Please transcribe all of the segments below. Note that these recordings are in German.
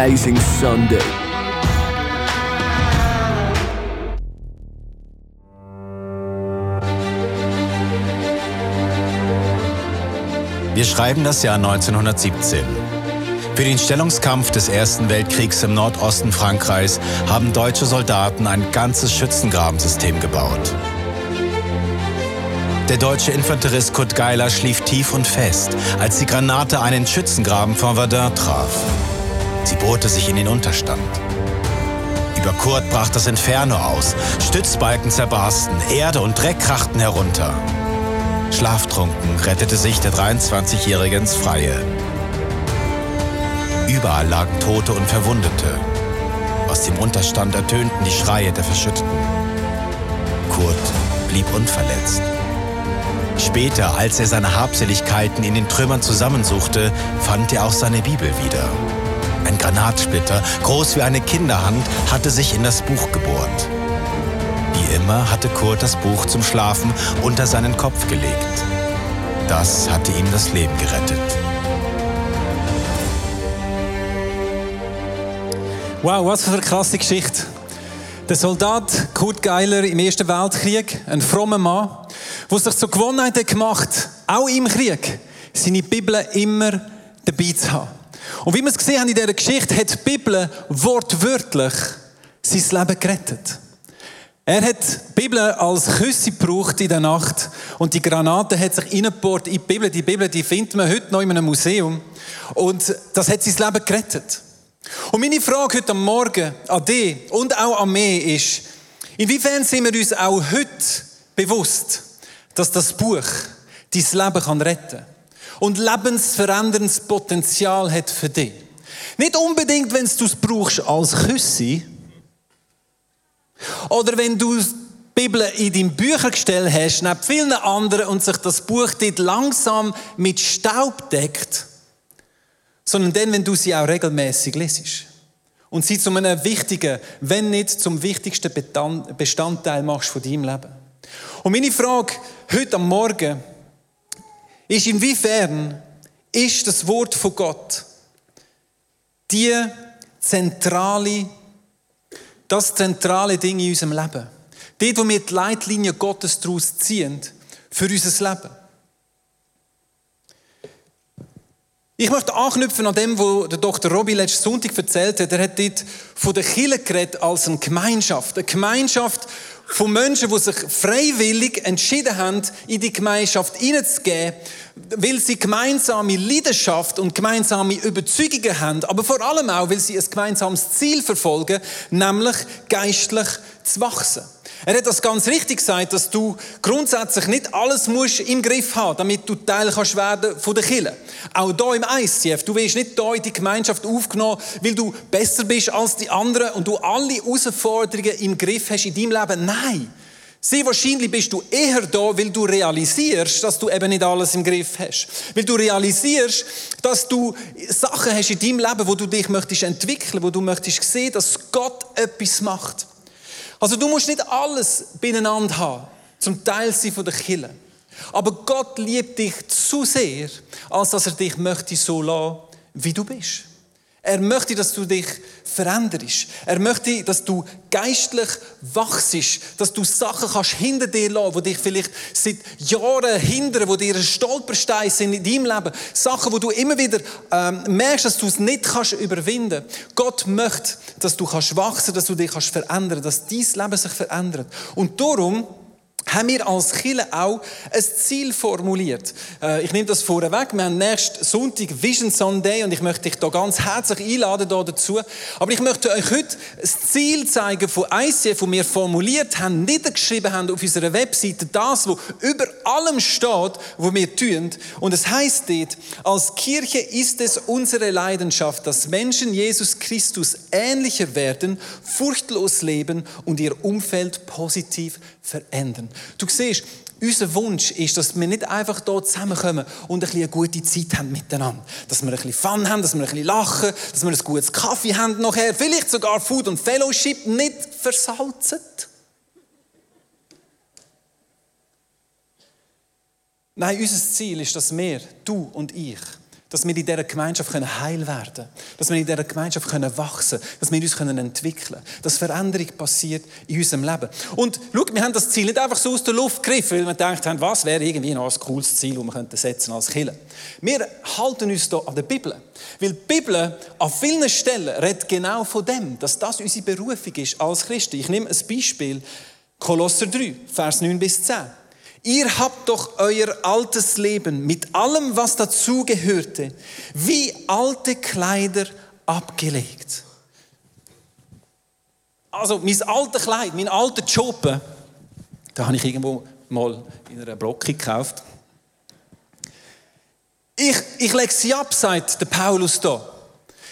amazing Sunday. Wir schreiben das Jahr 1917. Für den Stellungskampf des Ersten Weltkriegs im Nordosten Frankreichs haben deutsche Soldaten ein ganzes Schützengrabensystem gebaut. Der deutsche Infanterist Kurt Geiler schlief tief und fest, als die Granate einen Schützengraben von Verdun traf. Sie bohrte sich in den Unterstand. Über Kurt brach das Inferno aus, Stützbalken zerbarsten, Erde und Dreck krachten herunter. Schlaftrunken rettete sich der 23-Jährige ins Freie. Überall lagen Tote und Verwundete. Aus dem Unterstand ertönten die Schreie der Verschütteten. Kurt blieb unverletzt. Später, als er seine Habseligkeiten in den Trümmern zusammensuchte, fand er auch seine Bibel wieder. Ein Granatsplitter, groß wie eine Kinderhand, hatte sich in das Buch gebohrt. Wie immer hatte Kurt das Buch zum Schlafen unter seinen Kopf gelegt. Das hatte ihm das Leben gerettet. Wow, was für eine krasse Geschichte. Der Soldat Kurt Geiler im Ersten Weltkrieg, ein frommer Mann, der sich zur Gewohnheit gemacht auch im Krieg, seine Bibel immer dabei zu haben. Und wie wir es gesehen haben in dieser Geschichte, hat die Bibel wortwörtlich sein Leben gerettet. Er hat die Bibel als Küsse gebraucht in der Nacht und die Granate hat sich reingebohrt in die Bibel. Die Bibel, die findet man heute noch in einem Museum und das hat sein Leben gerettet. Und meine Frage heute am Morgen an dich und auch an mich ist, inwiefern sind wir uns auch heute bewusst, dass das Buch dein Leben retten kann und lebensveränderndes Potenzial hat für dich. Nicht unbedingt, wenn du es brauchst als Küsse oder wenn du die Bibel in deinem Büchergestell hast, neben vielen anderen und sich das Buch dort langsam mit Staub deckt, sondern dann, wenn du sie auch regelmäßig lesest und sie zu einem wichtigen, wenn nicht zum wichtigsten Bestandteil machst von deinem Leben. Und meine Frage heute am Morgen ist, inwiefern ist das Wort von Gott die zentrale, das zentrale Ding in unserem Leben? Dort, wo wir die Leitlinie Gottes daraus ziehen für unser Leben. Ich möchte anknüpfen an dem, was Dr. Robby letzten Sonntag erzählt hat. Er hat dort von der Kirche geredet als eine Gemeinschaft. Eine Gemeinschaft von Menschen, die sich freiwillig entschieden haben, in die Gemeinschaft hineinzugehen, weil sie gemeinsame Leidenschaft und gemeinsame Überzeugungen haben, aber vor allem auch, weil sie ein gemeinsames Ziel verfolgen, nämlich geistlich zu wachsen. Er hat das ganz richtig gesagt, dass du grundsätzlich nicht alles musst im Griff haben, damit du Teil kannst werden von der Kirche. Auch hier im ICF, du wirst nicht hier in die Gemeinschaft aufgenommen, weil du besser bist als die anderen und du alle Herausforderungen im Griff hast in deinem Leben. Nein. Sehr wahrscheinlich bist du eher da, weil du realisierst, dass du eben nicht alles im Griff hast. Weil du realisierst, dass du Sachen hast in deinem Leben, wo du dich möchtest entwickeln, wo du möchtest sehen, dass Gott etwas macht. Also du musst nicht alles beieinander haben, zum Teil sein von der Kille. Aber Gott liebt dich zu sehr, als dass er dich möchte so lassen, wie du bist. Er möchte, dass du dich veränderst. Er möchte, dass du geistlich wachst, dass du Sachen kannst hinter dir lassen, die dich vielleicht seit Jahren hindern, die dir ein Stolperstein sind in deinem Leben. Sachen, wo du immer wieder ähm, merkst, dass du es nicht kannst überwinden. Gott möchte, dass du kannst wachsen, dass du dich kannst verändern, dass dein Leben sich verändert. Und darum haben wir als Kirche auch ein Ziel formuliert. Äh, ich nehme das vorweg. Wir haben nächsten Sonntag Vision Sunday und ich möchte dich da ganz herzlich einladen dazu. Aber ich möchte euch heute das Ziel zeigen von ICF, das wir formuliert haben, niedergeschrieben haben auf unserer Webseite, das, was über allem steht, was wir tun. Und es heißt dort, als Kirche ist es unsere Leidenschaft, dass Menschen Jesus Christus ähnlicher werden, furchtlos leben und ihr Umfeld positiv verändern. Du siehst, unser Wunsch ist, dass wir nicht einfach hier zusammenkommen und ein bisschen eine gute Zeit haben miteinander. Dass wir ein bisschen Fun haben, dass wir ein bisschen lachen, dass wir ein gutes Kaffee haben nachher, vielleicht sogar Food und Fellowship nicht versalzen. Nein, unser Ziel ist, dass wir, du und ich, dass wir in dieser Gemeinschaft heil werden können, dass wir in dieser Gemeinschaft wachsen können, dass wir uns entwickeln können, dass Veränderung passiert in unserem Leben. Und schau, wir haben das Ziel nicht einfach so aus der Luft gegriffen, weil wir gedacht haben, was wäre irgendwie noch ein cooles Ziel, das wir könnten setzen als Killer. Wir halten uns hier an der Bibel. Weil die Bibel an vielen Stellen redet genau von dem, dass das unsere Berufung ist als Christen. Ich nehme ein Beispiel, Kolosser 3, Vers 9 bis 10. Ihr habt doch euer altes Leben mit allem, was dazugehörte, wie alte Kleider abgelegt. Also mein altes Kleid, mein alter Job, da habe ich irgendwo mal in einer Brocke gekauft. Ich, ich lege sie ab, sagt der Paulus da.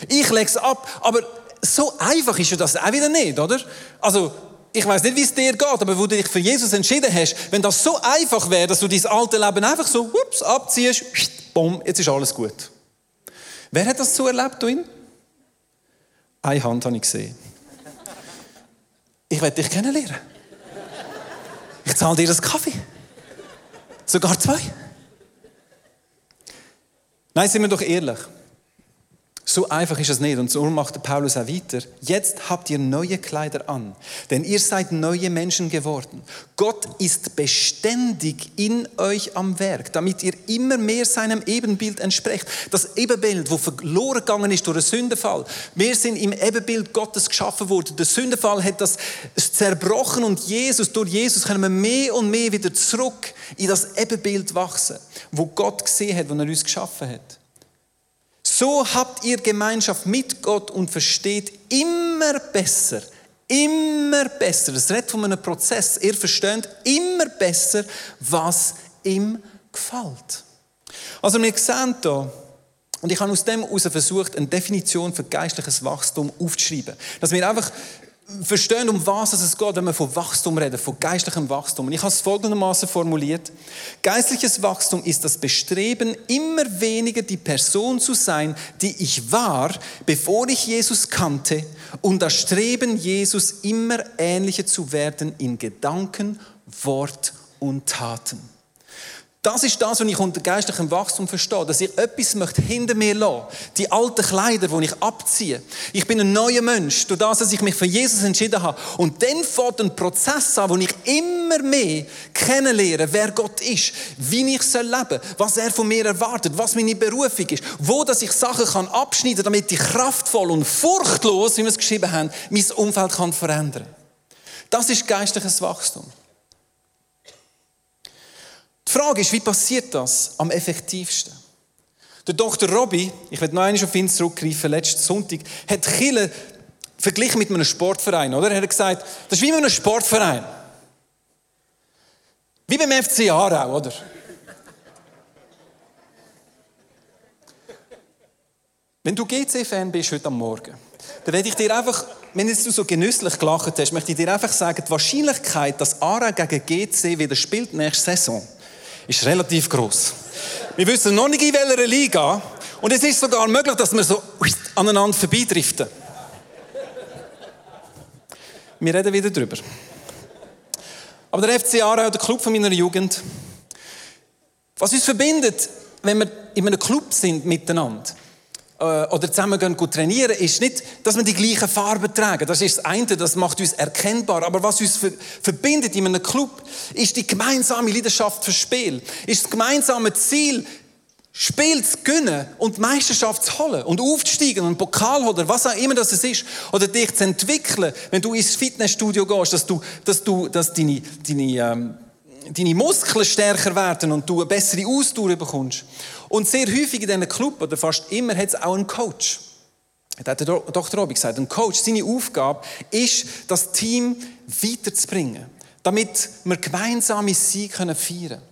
Ich lege sie ab, aber so einfach ist ja das auch wieder nicht, oder? Also ich weiß nicht, wie es dir geht, aber wo du dich für Jesus entschieden hast, wenn das so einfach wäre, dass du dein alte Leben einfach so ups, abziehst, bumm, jetzt ist alles gut. Wer hat das so erlebt drin? Eine Hand habe ich gesehen. Ich werde dich kennenlernen. Ich zahle dir das Kaffee. Sogar zwei. Nein, sind wir doch ehrlich. So einfach ist es nicht. Und so macht Paulus auch weiter. Jetzt habt ihr neue Kleider an, denn ihr seid neue Menschen geworden. Gott ist beständig in euch am Werk, damit ihr immer mehr seinem Ebenbild entsprecht. Das Ebenbild, wo verloren gegangen ist durch den Sündenfall. Wir sind im Ebenbild Gottes geschaffen worden. Der Sündenfall hat das zerbrochen und Jesus, durch Jesus können wir mehr und mehr wieder zurück in das Ebenbild wachsen, wo Gott gesehen hat, wo er uns geschaffen hat. So habt ihr Gemeinschaft mit Gott und versteht immer besser, immer besser, das redet von einem Prozess, ihr versteht immer besser, was ihm gefällt. Also wir sehen hier, und ich habe aus dem heraus versucht, eine Definition für geistliches Wachstum aufzuschreiben. Dass wir einfach verstehen, um was es geht, wenn wir von Wachstum reden, von geistlichem Wachstum. Und ich habe es folgendermaßen formuliert. Geistliches Wachstum ist das Bestreben, immer weniger die Person zu sein, die ich war, bevor ich Jesus kannte, und das Streben, Jesus immer ähnlicher zu werden in Gedanken, Wort und Taten. Das ist das, was ich unter geistlichem Wachstum verstehe, dass ich etwas möchte hinter mir lassen. Die alten Kleider, die ich abziehe. Ich bin ein neuer Mensch, durch das, dass ich mich für Jesus entschieden habe. Und dann fängt ein Prozess an, wo ich immer mehr kennenlerne, wer Gott ist, wie ich soll leben, was er von mir erwartet, was meine Berufung ist, wo dass ich Sachen kann abschneiden kann, damit ich kraftvoll und furchtlos, wie wir es geschrieben haben, mein Umfeld kann verändern. Das ist geistliches Wachstum. Die Frage ist, wie passiert das am effektivsten? Der Dr. Robby, ich werde noch einmal auf ihn zurückgreifen, letzten Sonntag, hat Chile verglichen mit einem Sportverein, oder? Er hat gesagt, das ist wie mit einem Sportverein. Wie beim FC Aarau, oder? Wenn du GC-Fan bist heute am Morgen, dann werde ich dir einfach, wenn du so genüsslich gelacht hast, möchte ich dir einfach sagen, die Wahrscheinlichkeit, dass Aarau gegen GC wieder spielt nächste Saison, ist relativ groß. Wir wissen noch nicht in welcher Liga und es ist sogar möglich, dass wir so aneinander vorbeidriften. Wir reden wieder drüber. Aber der FC Aarau, der Club von meiner Jugend, was uns verbindet, wenn wir in einem Club sind miteinander, oder zusammen gehen trainieren, ist nicht, dass wir die gleichen Farben tragen. Das ist das eine, das macht uns erkennbar. Aber was uns verbindet in einem Club, ist die gemeinsame Leidenschaft für Spiel. Ist das gemeinsame Ziel, Spiel zu gewinnen und Meisterschaft zu holen und aufzusteigen und Pokal oder was auch immer das ist. Oder dich zu entwickeln, wenn du ins Fitnessstudio gehst, dass du, dass du, dass deine, deine, ähm, deine Muskeln stärker werden und du eine bessere Ausdauer bekommst. Und sehr häufig in diesem Club, oder fast immer, hat es auch einen Coach. Da hat der Dr. Robi gesagt, ein Coach, seine Aufgabe ist, das Team weiterzubringen, damit wir gemeinsame Sieg feiern können.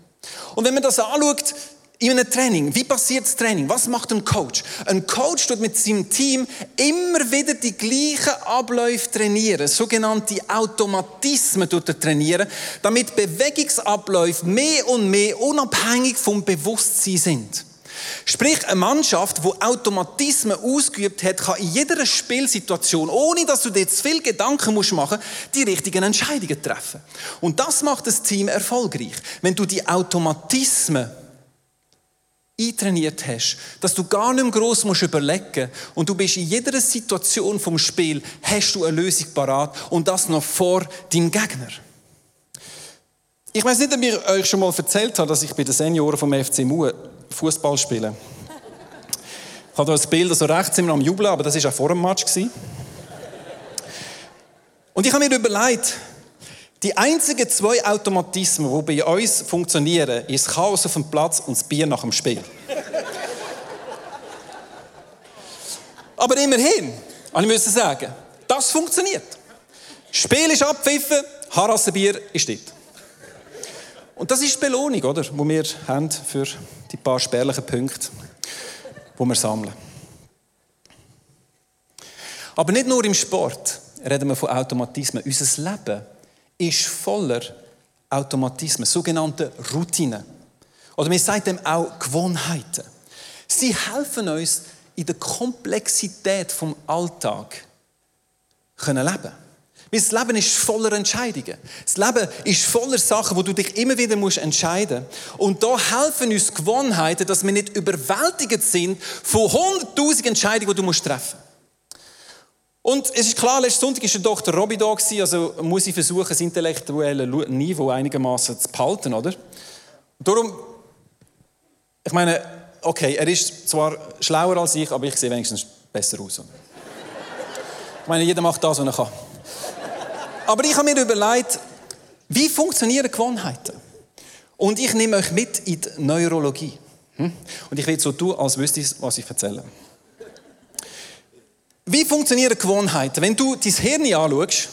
Und wenn man das anschaut, in einem Training, wie passiert das Training? Was macht ein Coach? Ein Coach tut mit seinem Team immer wieder die gleichen Abläufe trainieren, sogenannte Automatismen tut er trainieren, damit Bewegungsabläufe mehr und mehr unabhängig vom Bewusstsein sind. Sprich, eine Mannschaft, die Automatismen ausgeübt hat, kann in jeder Spielsituation, ohne dass du dir zu viel Gedanken machen musst, die richtigen Entscheidungen treffen. Und das macht das Team erfolgreich. Wenn du die Automatismen eintrainiert hast, dass du gar nicht mehr gross musst überlegen und du bist in jeder Situation vom Spiel, hast du eine Lösung parat und das noch vor deinem Gegner. Ich weiß nicht, ob ich euch schon mal erzählt habe, dass ich bei den Senioren vom FC Mu Fußball spiele. Ich habe da ein Bild, also rechts wir am Jubeln, aber das war auch vor dem Match. Und ich habe mir überlegt, die einzigen zwei Automatismen, die bei uns funktionieren, ist Chaos auf dem Platz und das Bier nach dem Spiel. Aber immerhin, ich müssen sagen, das funktioniert. Spiel ist abpfiffen, Harassenbier ist dort. Und das ist die Belohnung, oder, die wir haben für die paar spärlichen Punkte, die wir sammeln. Aber nicht nur im Sport reden wir von Automatismen. Unser Leben ist voller Automatismen, sogenannte Routinen. Oder wir sagen dem auch Gewohnheiten. Sie helfen uns, in der Komplexität vom Alltag können leben. Weil das Leben ist voller Entscheidungen. Das Leben ist voller Sachen, wo du dich immer wieder musst entscheiden musst. Und da helfen uns Gewohnheiten, dass wir nicht überwältigt sind von hunderttausend Entscheidungen, die du treffen musst. Und es ist klar, letzten Sonntag war der Dr. Robby da, also muss ich versuchen, das intellektuelle Niveau einigermaßen zu behalten, oder? Darum, ich meine, okay, er ist zwar schlauer als ich, aber ich sehe wenigstens besser aus. Ich meine, jeder macht das, was er kann. Aber ich habe mir überlegt, wie funktionieren Gewohnheiten? Und ich nehme euch mit in die Neurologie. Hm? Und ich will so tun, als wüsste ich, was ich erzähle. Wie funktionieren Gewohnheiten? Wenn du dein Hirn anschaust,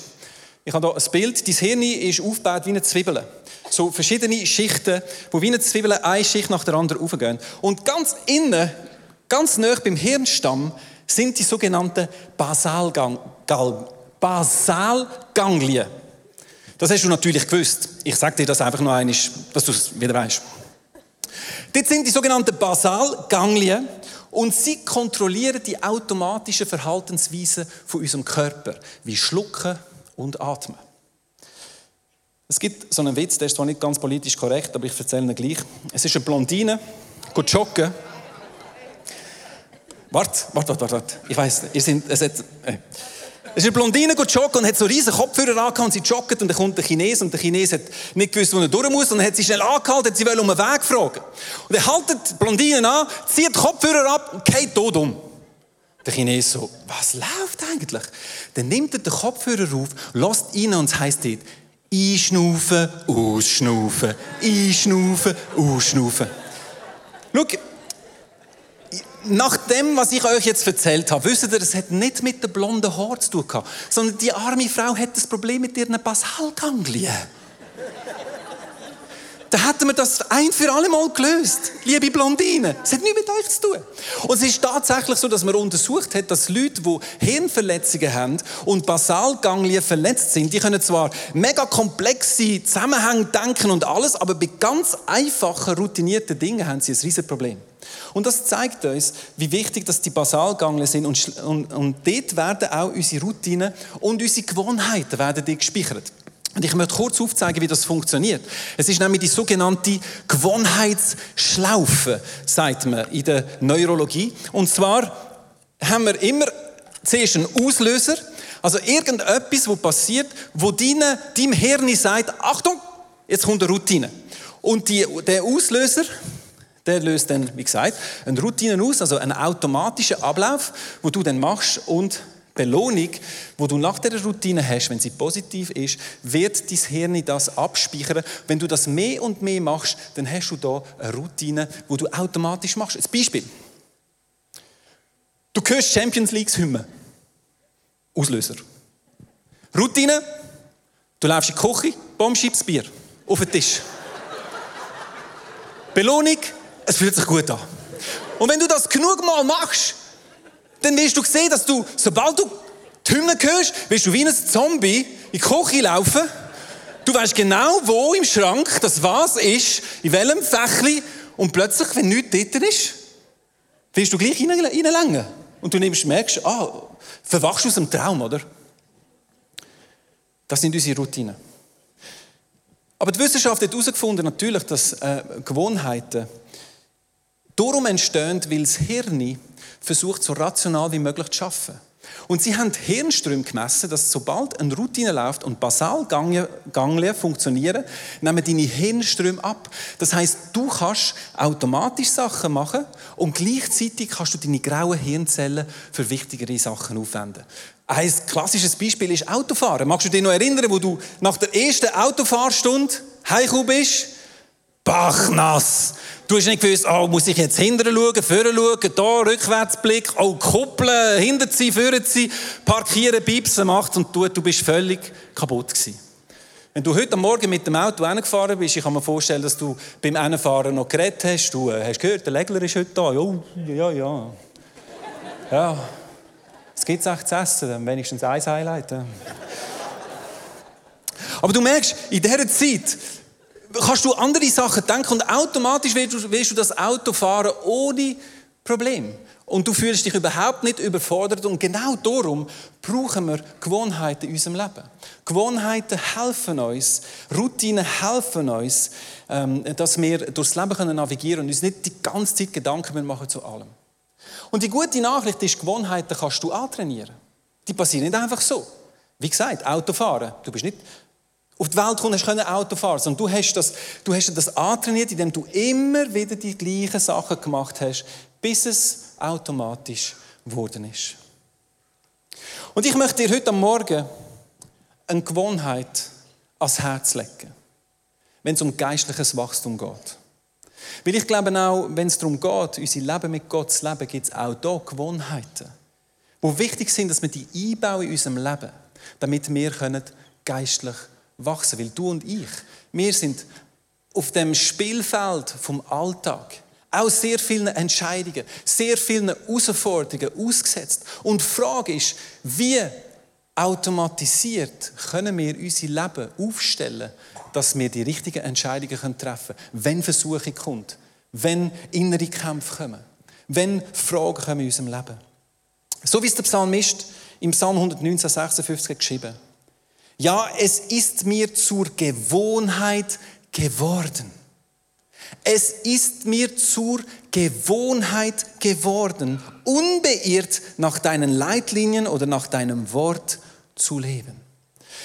ich habe hier ein Bild, dein Hirn ist aufgebaut wie eine Zwiebel. So verschiedene Schichten, wo wie eine Zwiebel eine Schicht nach der anderen aufgehen. Und ganz innen, ganz nah beim Hirnstamm, sind die sogenannten Basalgang Basalganglien. Das hast du natürlich gewusst. Ich sage dir das einfach noch einmal, dass du es wieder weißt. Dort sind die sogenannten Basalganglien und sie kontrollieren die automatische Verhaltensweise von unserem Körper, wie Schlucken und Atmen. Es gibt so einen Witz, der ist zwar nicht ganz politisch korrekt, aber ich erzähle ihn gleich. Es ist eine Blondine, geht joggen. Warte, warte, warte, warte. Ich weiß, ihr seid, es hat, äh. Es ist eine Blondine joggen und hat so riesen Kopfhörer angehabt und sie joggt und dann kommt der Chines und der Chines hat nicht gewusst, wo er durch muss und hat sie schnell angehalten, hat sie um einen Weg fragen. Und er haltet die Blondine an, zieht die Kopfhörer ab und geht tot um. Der Chines so, was läuft eigentlich? Dann nimmt er den Kopfhörer auf, lässt ihn und es heisst dort, einschnaufen, ausschnaufen, einschnaufen, ausschnaufen. Schau, nach dem, was ich euch jetzt erzählt habe, wisst ihr, es hat nicht mit der blonden Haar zu tun gehabt, sondern die arme Frau hat das Problem mit ihren Basalganglien. Da hätten wir das ein für alle Mal gelöst, liebe Blondine. Es hat nichts mit euch zu tun. Und es ist tatsächlich so, dass man untersucht hat, dass Leute, die Hirnverletzungen haben und Basalganglien verletzt sind, die können zwar mega komplexe Zusammenhänge denken und alles, aber bei ganz einfachen, routinierten Dingen haben sie ein riesiges Problem. Und das zeigt uns, wie wichtig dass die Basalganglien sind. Und, und, und dort werden auch unsere Routinen und unsere Gewohnheiten werden gespeichert. Und ich möchte kurz aufzeigen, wie das funktioniert. Es ist nämlich die sogenannte Gewohnheitsschlaufe, sagt man in der Neurologie. Und zwar haben wir immer zuerst einen Auslöser, also irgendetwas, was passiert, wo deine, deinem Hirn sagt, Achtung, jetzt kommt eine Routine. Und die, der Auslöser, der löst dann, wie gesagt, eine Routine aus, also einen automatischen Ablauf, wo du dann machst und Belohnung, wo du nach der Routine hast, wenn sie positiv ist, wird dein Hirn das abspeichern. Wenn du das mehr und mehr machst, dann hast du da eine Routine, wo du automatisch machst. Ein Beispiel. Du hörst Champions League Hymne. Auslöser. Routine. Du läufst in die Küche, Baum schiebst Bier. Auf den Tisch. Belohnung. Es fühlt sich gut an. Und wenn du das genug Mal machst, dann wirst du sehen, dass du, sobald du die Hymne hörst, wirst du wie ein Zombie in die Küche laufen. Du weißt genau, wo im Schrank das was ist, in welchem Fächli. Und plötzlich, wenn nichts dort ist, wirst du gleich reinlängen. Und du nimmst, merkst, ah, verwachst aus dem Traum, oder? Das sind unsere Routinen. Aber die Wissenschaft hat herausgefunden, natürlich, dass äh, Gewohnheiten Darum entstehen, weil das Hirn versucht, so rational wie möglich zu arbeiten. Und sie haben Hirnströme gemessen, dass sobald eine Routine läuft und Basalganglien funktionieren, nehmen deine Hirnströme ab. Das heißt, du kannst automatisch Sachen machen und gleichzeitig kannst du deine grauen Hirnzellen für wichtigere Sachen aufwenden. Ein klassisches Beispiel ist Autofahren. Magst du dich noch erinnern, wo du nach der ersten Autofahrstunde heimgekommen bist? Bachnass. Du hast nicht gewusst, oh, muss ich jetzt hinterher schauen, vorne schauen, da, Rückwärtsblick, oh, kuppeln, hinter sie, vorne sie, parkieren, piepsen macht und du, du bist völlig kaputt gewesen. Wenn du heute Morgen mit dem Auto hingefahren bist, ich kann mir vorstellen, dass du beim Einfahren noch geredet hast. Du äh, hast gehört, der Legler ist heute da. Oh, ja, ja. Ja. Es gibt echt zu essen, dann wenigstens ein Highlight. Aber du merkst, in dieser Zeit kannst du andere Sachen denken und automatisch willst du, willst du das Auto fahren ohne Problem. Und du fühlst dich überhaupt nicht überfordert. Und genau darum brauchen wir Gewohnheiten in unserem Leben. Gewohnheiten helfen uns, Routinen helfen uns, ähm, dass wir durchs Leben navigieren können und uns nicht die ganze Zeit Gedanken machen zu allem. Und die gute Nachricht ist, Gewohnheiten kannst du antrainieren. Die passieren nicht einfach so. Wie gesagt, Autofahren. Du bist nicht auf die Welt gekommen, hast können Auto fahren, sondern du hast das, du hast das antrainiert, indem du immer wieder die gleichen Sachen gemacht hast, bis es automatisch geworden ist. Und ich möchte dir heute am Morgen eine Gewohnheit ans Herz legen, wenn es um geistliches Wachstum geht. Weil ich glaube auch, wenn es darum geht, unser Leben mit Gott zu leben, gibt es auch hier Gewohnheiten, die wichtig sind, dass wir die einbauen in unserem Leben, damit wir geistlich wachsen. Weil du und ich, wir sind auf dem Spielfeld vom Alltag auch sehr vielen Entscheidungen, sehr vielen Herausforderungen ausgesetzt. Und die Frage ist, wie automatisiert können wir unser Leben aufstellen, dass wir die richtigen Entscheidungen treffen können, wenn Versuche kommt, wenn innere Kämpfe kommen, wenn Fragen kommen in unserem Leben. So wie es der Psalmist im Psalm 119, 56 geschrieben hat. Ja, es ist mir zur Gewohnheit geworden. Es ist mir zur Gewohnheit geworden, unbeirrt nach deinen Leitlinien oder nach deinem Wort zu leben.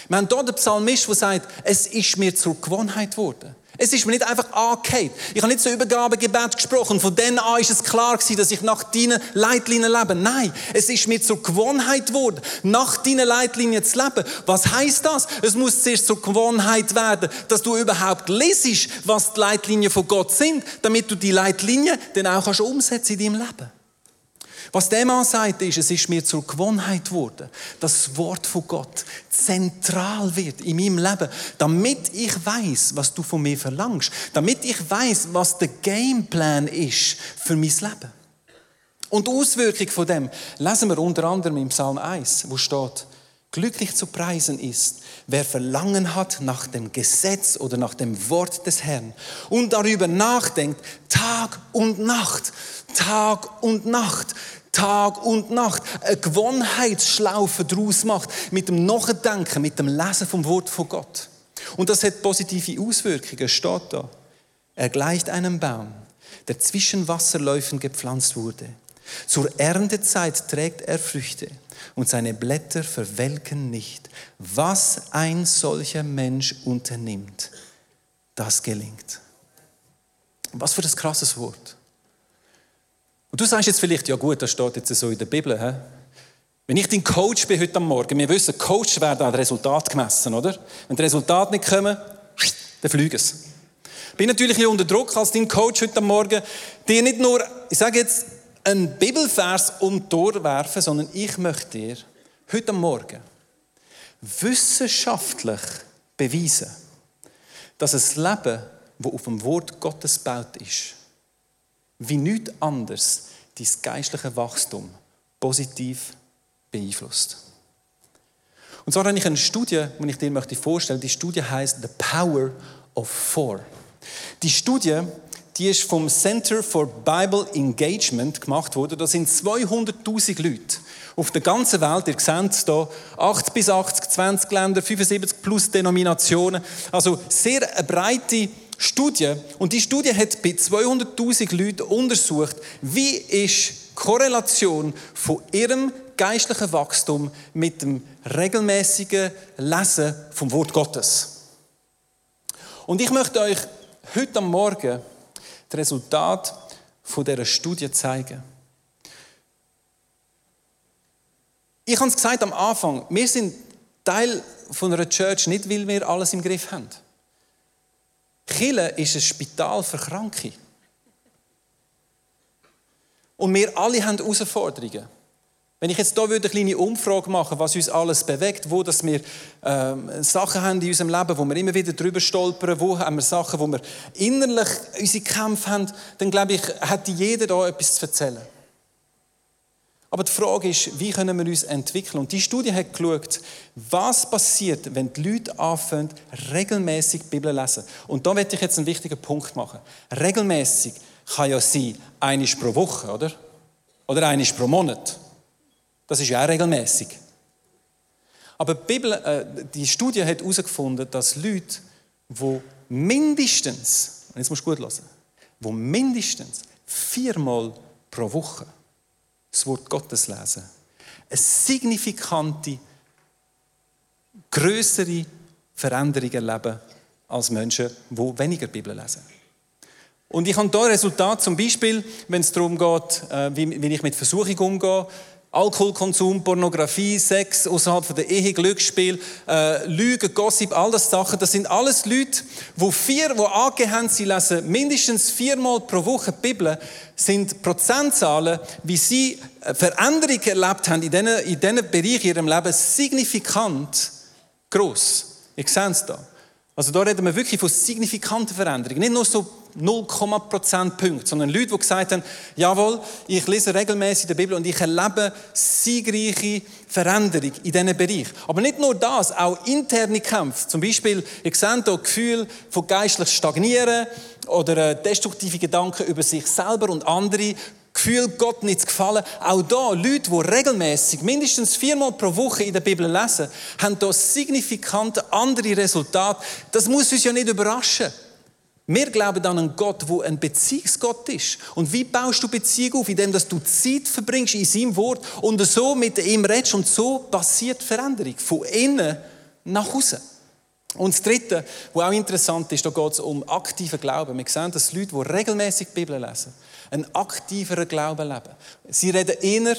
Wir haben dort den Psalmist, der sagt, es ist mir zur Gewohnheit geworden. Es ist mir nicht einfach angehört. Ich habe nicht so Übergabegebet gesprochen. Von dann an ist es klar gewesen, dass ich nach deinen Leitlinien lebe. Nein, es ist mir zur Gewohnheit geworden, nach deinen Leitlinien zu leben. Was heißt das? Es muss zuerst zur Gewohnheit werden, dass du überhaupt lesest, was die Leitlinien von Gott sind, damit du die Leitlinien dann auch kannst umsetzen in deinem Leben. Was der Mann sagt, ist, es ist mir zur Gewohnheit geworden, dass das Wort von Gott zentral wird in meinem Leben, damit ich weiß, was du von mir verlangst, damit ich weiß, was der Gameplan ist für mein Leben. Und die Auswirkung von dem lesen wir unter anderem im Psalm 1, wo steht, glücklich zu preisen ist, wer Verlangen hat nach dem Gesetz oder nach dem Wort des Herrn und darüber nachdenkt, Tag und Nacht, Tag und Nacht. Tag und Nacht eine Gewohnheitsschlaufe daraus macht, mit dem Nachdenken, mit dem Lesen vom Wort von Gott. Und das hat positive Auswirkungen, steht da. Er gleicht einem Baum, der zwischen Wasserläufen gepflanzt wurde. Zur Erntezeit trägt er Früchte und seine Blätter verwelken nicht. Was ein solcher Mensch unternimmt, das gelingt. Was für das krasses Wort. Und du sagst jetzt vielleicht, ja gut, das steht jetzt so in der Bibel. He? Wenn ich dein Coach bin heute Morgen, wir wissen, Coach werden an Resultat gemessen, oder? Wenn die Resultate nicht kommen, dann fliegen sie. Ich bin natürlich unter Druck als dein Coach heute Morgen, dir nicht nur, ich sage jetzt, einen Bibelvers um Ohr werfen, sondern ich möchte dir heute Morgen wissenschaftlich beweisen, dass ein Leben, das auf dem Wort Gottes baut ist, wie nichts anderes dein geistliche Wachstum positiv beeinflusst. Und zwar habe ich eine Studie, die ich dir möchte vorstellen. Die Studie heißt The Power of Four. Die Studie, die ist vom Center for Bible Engagement gemacht worden. Da sind 200.000 Leute auf der ganzen Welt. Ihr seht es hier, 80 bis 80, 20 Länder, 75 plus Denominationen. Also sehr eine breite Studie und die Studie hat bei 200.000 Leuten untersucht, wie ist Korrelation von ihrem geistlichen Wachstum mit dem regelmäßigen Lesen vom Wort Gottes. Und ich möchte euch heute am Morgen das Resultat von dieser Studie zeigen. Ich habe es gesagt am Anfang, wir sind Teil von einer Church nicht, weil wir alles im Griff haben. Chile ist ein Spital für Kranke. Und wir alle haben Herausforderungen. Wenn ich jetzt hier eine kleine Umfrage machen was uns alles bewegt, wo dass wir ähm, Sachen haben in unserem Leben, wo wir immer wieder drüber stolpern, wo haben wir Sachen, wo wir innerlich unsere Kämpfe haben, dann glaube ich, hat jeder da etwas zu erzählen. Aber die Frage ist, wie können wir uns entwickeln? Und die Studie hat geschaut, was passiert, wenn die Leute anfangen, regelmäßig die Bibel zu lesen. Und da möchte ich jetzt einen wichtigen Punkt machen. Regelmäßig kann ja sein, einisch pro Woche, oder? Oder einisch pro Monat. Das ist ja auch regelmäßig. Aber die, Bibel, äh, die Studie hat herausgefunden, dass Leute, die mindestens, und jetzt musst du gut hören, die mindestens viermal pro Woche das Wort Gottes lesen, eine signifikante, größere Veränderung erleben als Menschen, die weniger Bibel lesen. Und ich habe hier Resultat, zum Beispiel, wenn es darum geht, äh, wie ich mit Versuchung umgehe, Alkoholkonsum, Pornografie, Sex außerhalb der Ehe, Glücksspiel, äh, Lügen, Gossip, all das Sachen, das sind alles Leute, wo vier, wo haben, sie lesen mindestens viermal pro Woche die Bibel, sind Prozentzahlen, wie sie Veränderungen erlebt haben in diesen, in Bereichen ihrem Leben, signifikant groß. Ich sehe es da. Also da reden wir wirklich von signifikanten Veränderungen. Nicht nur so 0, Punkte, sondern Leute, die gesagt haben, jawohl, ich lese regelmäßig die Bibel und ich erlebe siegreiche Veränderung in diesem Bereich. Aber nicht nur das, auch interne Kämpfe. Zum Beispiel, ich sehe hier Gefühl von geistlich Stagnieren oder äh, destruktive Gedanken über sich selber und andere, Gefühl, Gott nicht zu gefallen. Auch da, Leute, die regelmäßig mindestens viermal pro Woche in der Bibel lesen, haben hier signifikante andere Resultate. Das muss uns ja nicht überraschen. Wir glauben an einen Gott, der ein Beziehungsgott ist. Und wie baust du Beziehung auf? Indem dass du Zeit verbringst in seinem Wort und so mit ihm redest. Und so passiert Veränderung. Von innen nach außen. Und das Dritte, was auch interessant ist, da geht es um aktiven Glauben. Wir sehen, dass Leute, die regelmäßig die Bibel lesen, einen aktiveren Glauben leben. Sie reden eher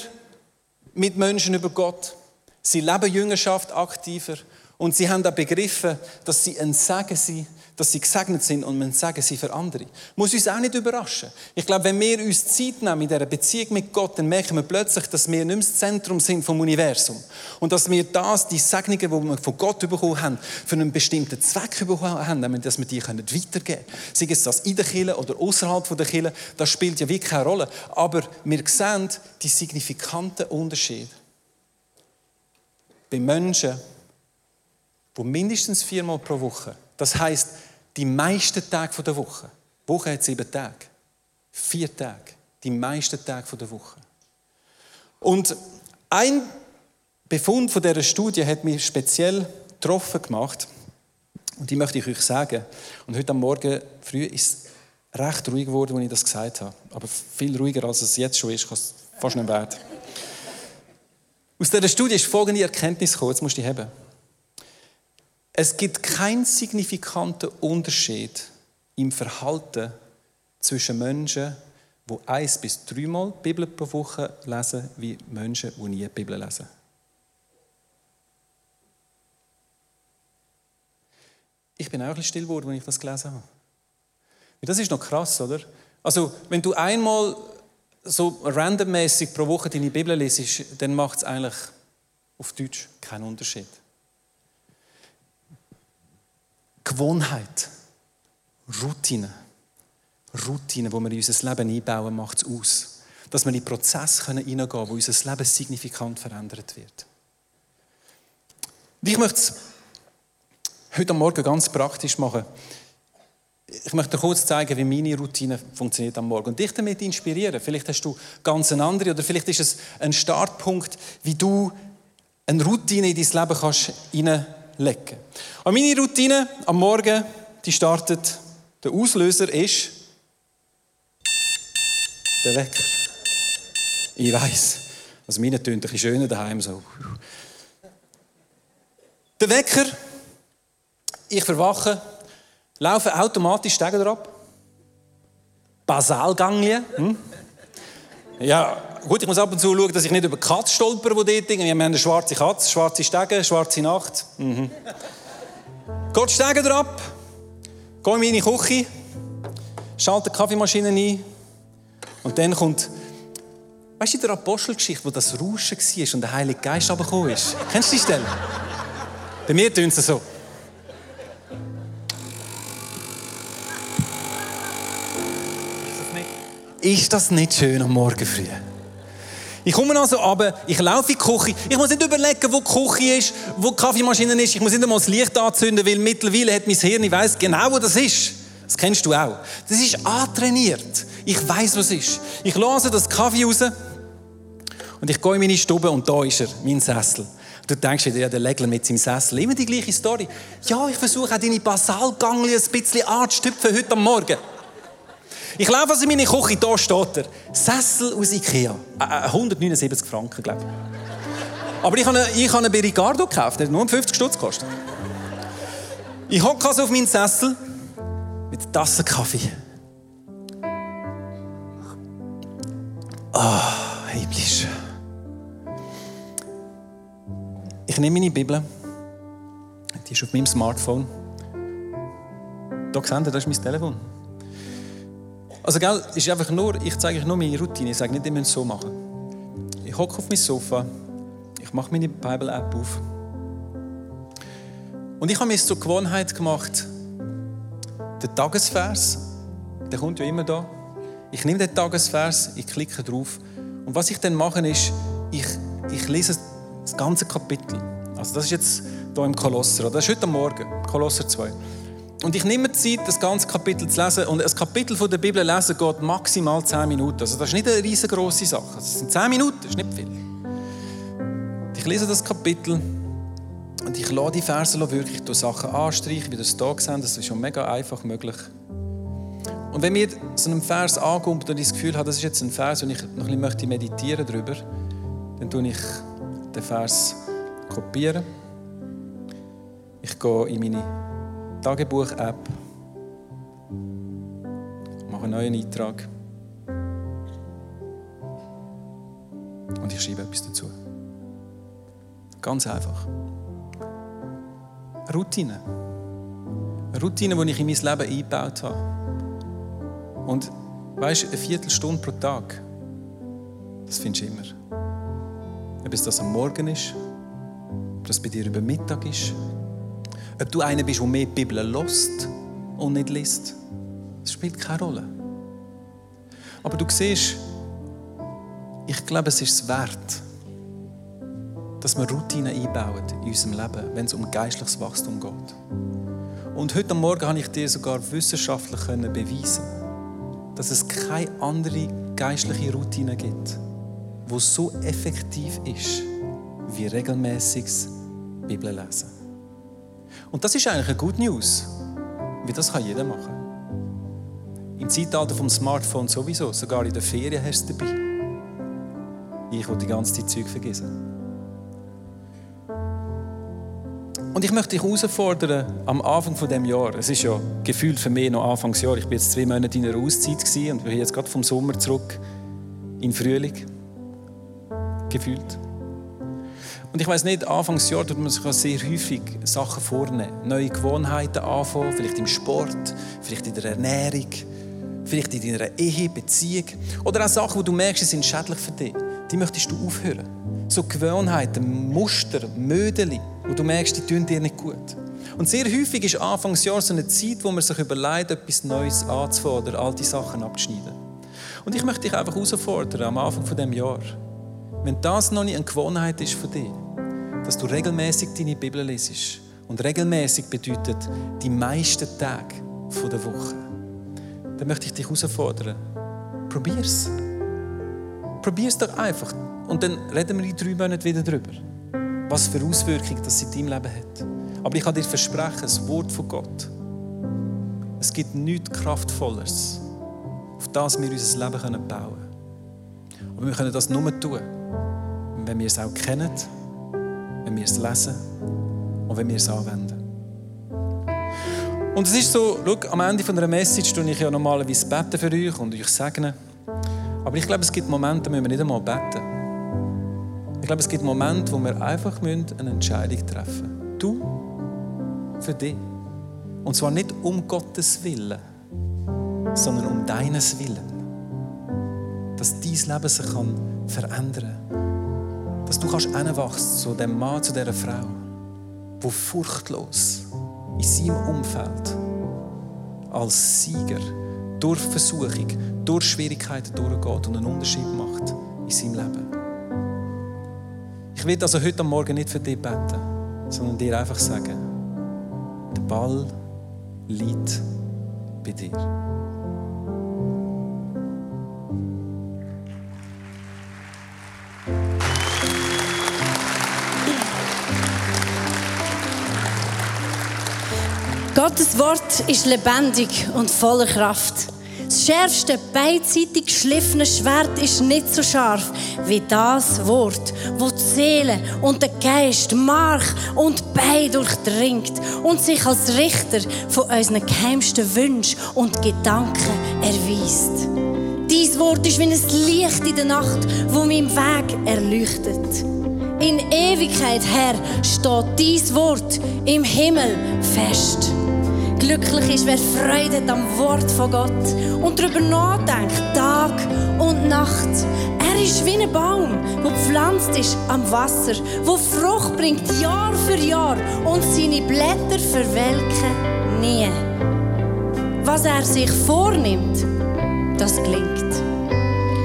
mit Menschen über Gott. Sie leben Jüngerschaft aktiver. Und sie haben auch begriffen, dass sie ein Segen sind dass sie gesegnet sind und man sagen sie für andere. Muss uns auch nicht überraschen. Ich glaube, wenn wir uns Zeit nehmen in dieser Beziehung mit Gott, dann merken wir plötzlich, dass wir nicht mehr das Zentrum sind vom Universum. Und dass wir das, die Segnungen, die wir von Gott bekommen haben, für einen bestimmten Zweck bekommen haben, nämlich, dass wir die weitergeben können. Sei es das in der Kirche oder außerhalb der Kirche, das spielt ja wirklich keine Rolle. Aber wir sehen die signifikanten Unterschiede. Bei Menschen, die mindestens viermal pro Woche, das heißt die meisten Tage der Woche. Die Woche hat sieben Tage. Vier Tage. Die meisten Tage der Woche. Und ein Befund von dieser Studie hat mich speziell getroffen gemacht. Und die möchte ich euch sagen. Und heute Morgen früh ist es recht ruhig geworden, als ich das gesagt habe. Aber viel ruhiger, als es jetzt schon ist, kann es fast nicht werden. Aus dieser Studie ist folgende Erkenntnis gekommen. Jetzt musst du die haben. Es gibt keinen signifikanten Unterschied im Verhalten zwischen Menschen, die eins bis dreimal die Bibel pro Woche lesen, wie Menschen, die nie die Bibel lesen. Ich bin auch ein bisschen still geworden, als ich das gelesen habe. Das ist noch krass, oder? Also, wenn du einmal so randommäßig pro Woche deine Bibel lesest, dann macht es eigentlich auf Deutsch keinen Unterschied. Gewohnheit, Routine. Routine, wo wir in unser Leben einbauen, macht es aus. Dass wir in den Prozess hineingehen können, wo unser Leben signifikant verändert wird. Und ich möchte es heute Morgen ganz praktisch machen. Ich möchte dir kurz zeigen, wie meine Routine funktioniert am Morgen und dich damit inspirieren. Vielleicht hast du ganz eine andere oder vielleicht ist es ein Startpunkt, wie du eine Routine in dein Leben kannst legen. Und meine Routine am Morgen, die startet Der Auslöser ist der Wecker. Ich weiß. Also meine tönt ein bisschen schöner daheim so. Der Wecker, ich verwache, laufe automatisch Stege ab. Basalganglien. Hm? Ja, gut, ich muss ab und zu schauen, dass ich nicht über die Katze stolper, wo dort Wir haben eine schwarze Katze, schwarze Stege, schwarze Nacht. Mhm. Geht die Stege ab, gehe in meine Küche, schalte die Kaffeemaschine ein und dann kommt, weißt du, der Apostelgeschichte, wo das Rauschen war und der Heilige Geist runtergekommen ist? Kennst du die Stelle? Bei mir tun sie so. Ist das nicht schön am Morgen früh? Ich komme also runter, ich laufe in die Küche. Ich muss nicht überlegen, wo die Küche ist, wo die Kaffeemaschine ist. Ich muss nicht einmal das Licht anzünden, weil mittlerweile hat mein Hirn, ich weiss genau, wo das ist. Das kennst du auch. Das ist antrainiert. Ich weiß, was ist. Ich lasse das Kaffee raus und ich gehe in meine Stube und da ist er, mein Sessel. Du denkst dir, ja, der Legler mit seinem Sessel, immer die gleiche Story. Ja, ich versuche auch deine Basalganglien ein bisschen anzustüpfen heute am Morgen. Ich laufe also in meine Küche, da steht er. Sessel aus Ikea. Äh, 179 äh, Franken, glaube ich. Aber ich habe einen, ich habe einen Berigardo gekauft, der hat nur 50 Stutz gekostet. Ich hocke also auf meinen Sessel mit Tasse Kaffee. Ah, oh, himmlisch. Ich nehme meine Bibel. Die ist auf meinem Smartphone. Da seht ihr, das ist mein Telefon. Also, gell, ist einfach nur, ich zeige euch nur meine Routine. Ich sage nicht, ihr müsst es so machen. Ich hocke auf mein Sofa, ich mache meine Bible-App auf. Und ich habe mir zur Gewohnheit gemacht, der Tagesvers, der kommt ja immer da. Ich nehme den Tagesvers, ich klicke drauf. Und was ich dann mache, ist, ich, ich lese das ganze Kapitel. Also das ist jetzt hier im Kolosser, das ist heute Morgen, Kolosser 2. Und ich nehme Zeit, das ganze Kapitel zu lesen. Und ein Kapitel von der Bibel lesen geht maximal 10 Minuten. Also das ist nicht eine riesengroße Sache. Das sind 10 Minuten, das ist nicht viel. Ich lese das Kapitel und ich lasse die Verse wirklich durch Sachen anstreichen, wie das hier gesehen Das ist schon mega einfach möglich. Und wenn mir so ein Vers ankommt und ich das Gefühl habe, das ist jetzt ein Vers und ich noch ein bisschen meditieren darüber, dann tue ich den Vers kopieren. Ich gehe in meine Tagebuch-App, mache einen neuen Eintrag und ich schreibe etwas dazu. Ganz einfach. Routine. Routine, die ich in mein Leben eingebaut habe. Und weißt du, eine Viertelstunde pro Tag, das findest du immer. Ob es das am Morgen ist, ob das bei dir über Mittag ist, ob du einer bist, der mehr die Bibel lost und nicht liest, das spielt keine Rolle. Aber du siehst, ich glaube, es ist es wert, dass wir Routinen einbauen in unserem Leben, wenn es um geistliches Wachstum geht. Und heute Morgen habe ich dir sogar wissenschaftlich beweisen dass es keine andere geistliche Routine gibt, wo so effektiv ist wie regelmäßiges Bibel lesen. Und das ist eigentlich eine gute News, weil das kann jeder machen. Im Zeitalter vom Smartphone sowieso, sogar in der Ferien hast du dabei. Ich will die ganze Zeit Zeug vergessen. Und ich möchte dich herausfordern, am Anfang von dem Jahr, es ist ja gefühlt für mich noch Anfangsjahr, ich bin jetzt zwei Monate in einer Auszeit und bin jetzt gerade vom Sommer zurück in Frühling. Gefühlt. Und ich weiß nicht, Anfangsjahr tut man sich auch sehr häufig Sachen vornehmen. Neue Gewohnheiten anfangen, vielleicht im Sport, vielleicht in der Ernährung, vielleicht in deiner Ehe, Beziehung. Oder auch Sachen, wo du merkst, sie sind schädlich für dich. Die möchtest du aufhören. So Gewohnheiten, Muster, Mödeli, wo du merkst, die tun dir nicht gut. Und sehr häufig ist Anfangsjahr so eine Zeit, wo man sich überlegt, etwas Neues anzufangen oder alte Sachen abzuschneiden. Und ich möchte dich einfach herausfordern, am Anfang von dem Jahr, wenn das noch nicht eine Gewohnheit ist für dich, dass du regelmäßig deine Bibel lesest. Und regelmäßig bedeutet die meisten Tage der Woche. Dann möchte ich dich herausfordern. Probier's. Probier's doch einfach. Und dann reden wir in drei Monaten wieder darüber. Was für Auswirkungen das in deinem Leben hat. Aber ich kann dir versprechen, das Wort von Gott Es gibt nichts Kraftvolleres, auf das wir unser Leben bauen können. Aber wir können das nur tun, wenn wir es auch kennen, wenn wir es lesen und wenn wir es anwenden. Und es ist so, schau, am Ende einer Message tue ich ja normalerweise beten für euch und euch segnen. Aber ich glaube, es gibt Momente, da müssen wir nicht einmal beten. Ich glaube, es gibt Momente, wo wir einfach eine Entscheidung treffen müssen. Du für dich. Und zwar nicht um Gottes Willen, sondern um deines Willen. Dass dein Leben sich kann verändern kann. Dass du kannst zu dem Mann, zu dieser Frau, wo furchtlos in seinem Umfeld als Sieger durch Versuchung, durch Schwierigkeiten durchgeht und einen Unterschied macht in seinem Leben. Ich will also heute Morgen nicht für dich beten, sondern dir einfach sagen, der Ball liegt bei dir. Gottes Wort ist lebendig und voller Kraft. Das schärfste, beidseitig geschliffene Schwert ist nicht so scharf wie das Wort, wo die Seele und der Geist, Mark und Bein durchdringt und sich als Richter von unseren geheimsten Wünschen und Gedanken erweist. Dies Wort ist wie ein Licht in der Nacht, wo meinen Weg erleuchtet. In Ewigkeit, Herr, steht dies Wort im Himmel fest. Glücklich ist, wer Freude hat am Wort von Gott und darüber nachdenkt, Tag und Nacht. Er ist wie ein Baum, der gepflanzt ist am Wasser, wo Frucht bringt Jahr für Jahr und seine Blätter verwelken nie. Was er sich vornimmt, das gelingt.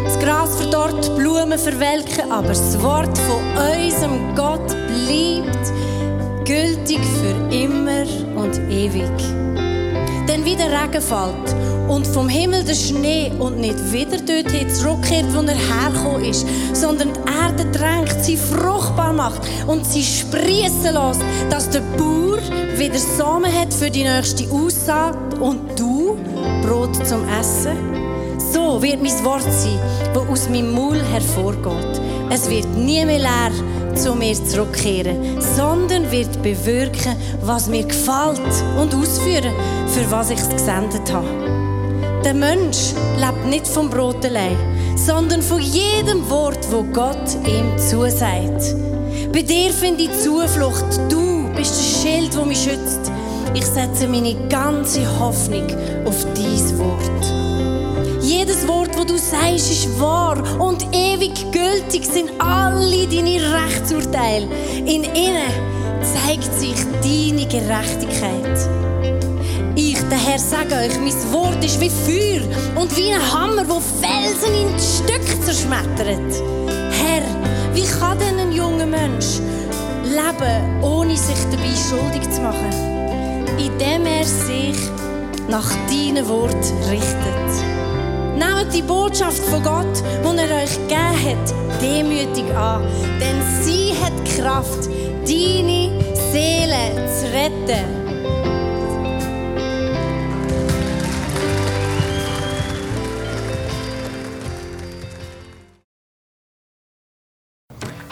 Das Gras verdorrt, die Blumen verwelken, aber das Wort von unserem Gott bleibt gültig für immer und ewig. Wie der Regen fällt und vom Himmel der Schnee und nicht wieder dorthin zurückkehrt, wo er hergekommen ist, sondern die Erde drängt, sie fruchtbar macht und sie sprießen lässt, dass der Bauer wieder Samen hat für die nächste Aussaat und du Brot zum Essen. So wird mein Wort sein, das aus meinem Maul hervorgeht. Es wird nie mehr leer zu mir zurückkehren, sondern wird bewirken, was mir gefällt und ausführen, für was ich es gesendet habe. Der Mensch lebt nicht vom Brot allein, sondern von jedem Wort, wo Gott ihm zusagt. Bei dir finde ich Zuflucht. Du bist das Schild, das mich schützt. Ich setze meine ganze Hoffnung auf dies Wort. Jedes Wort, wo du sagst, ist wahr und ewig gültig sind alle deine Rechtsurteile. In ihnen zeigt sich deine Gerechtigkeit. Ich, der Herr, sage euch, mein Wort ist wie Feuer und wie ein Hammer, wo Felsen in Stücke zerschmettert. Herr, wie kann denn ein junger Mensch leben, ohne sich dabei schuldig zu machen? Indem er sich nach deinem Wort richtet. Nehmt die Botschaft von Gott, die er euch gegeben hat, demütig an. Denn sie hat Kraft, deine Seele zu retten.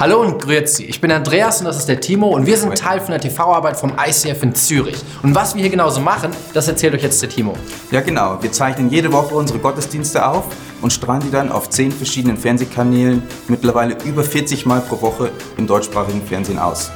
Hallo und grüezi. Ich bin Andreas und das ist der Timo und wir sind Teil von der TV-Arbeit vom ICF in Zürich. Und was wir hier genauso machen, das erzählt euch jetzt der Timo. Ja genau, wir zeichnen jede Woche unsere Gottesdienste auf und strahlen die dann auf zehn verschiedenen Fernsehkanälen mittlerweile über 40 Mal pro Woche im deutschsprachigen Fernsehen aus.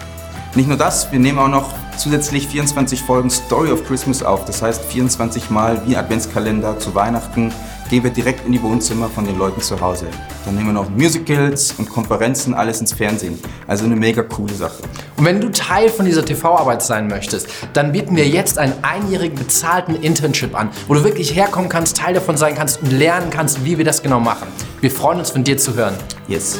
Nicht nur das, wir nehmen auch noch zusätzlich 24 Folgen Story of Christmas auf. Das heißt 24 Mal wie Adventskalender zu Weihnachten gehen wir direkt in die Wohnzimmer von den Leuten zu Hause. Dann nehmen wir noch Musicals und Konferenzen, alles ins Fernsehen. Also eine mega coole Sache. Und wenn du Teil von dieser TV-Arbeit sein möchtest, dann bieten wir jetzt einen einjährigen bezahlten Internship an, wo du wirklich herkommen kannst, Teil davon sein kannst und lernen kannst, wie wir das genau machen. Wir freuen uns von dir zu hören. Yes.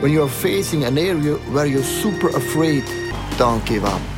when you are facing an area where you're super afraid. Don't give up.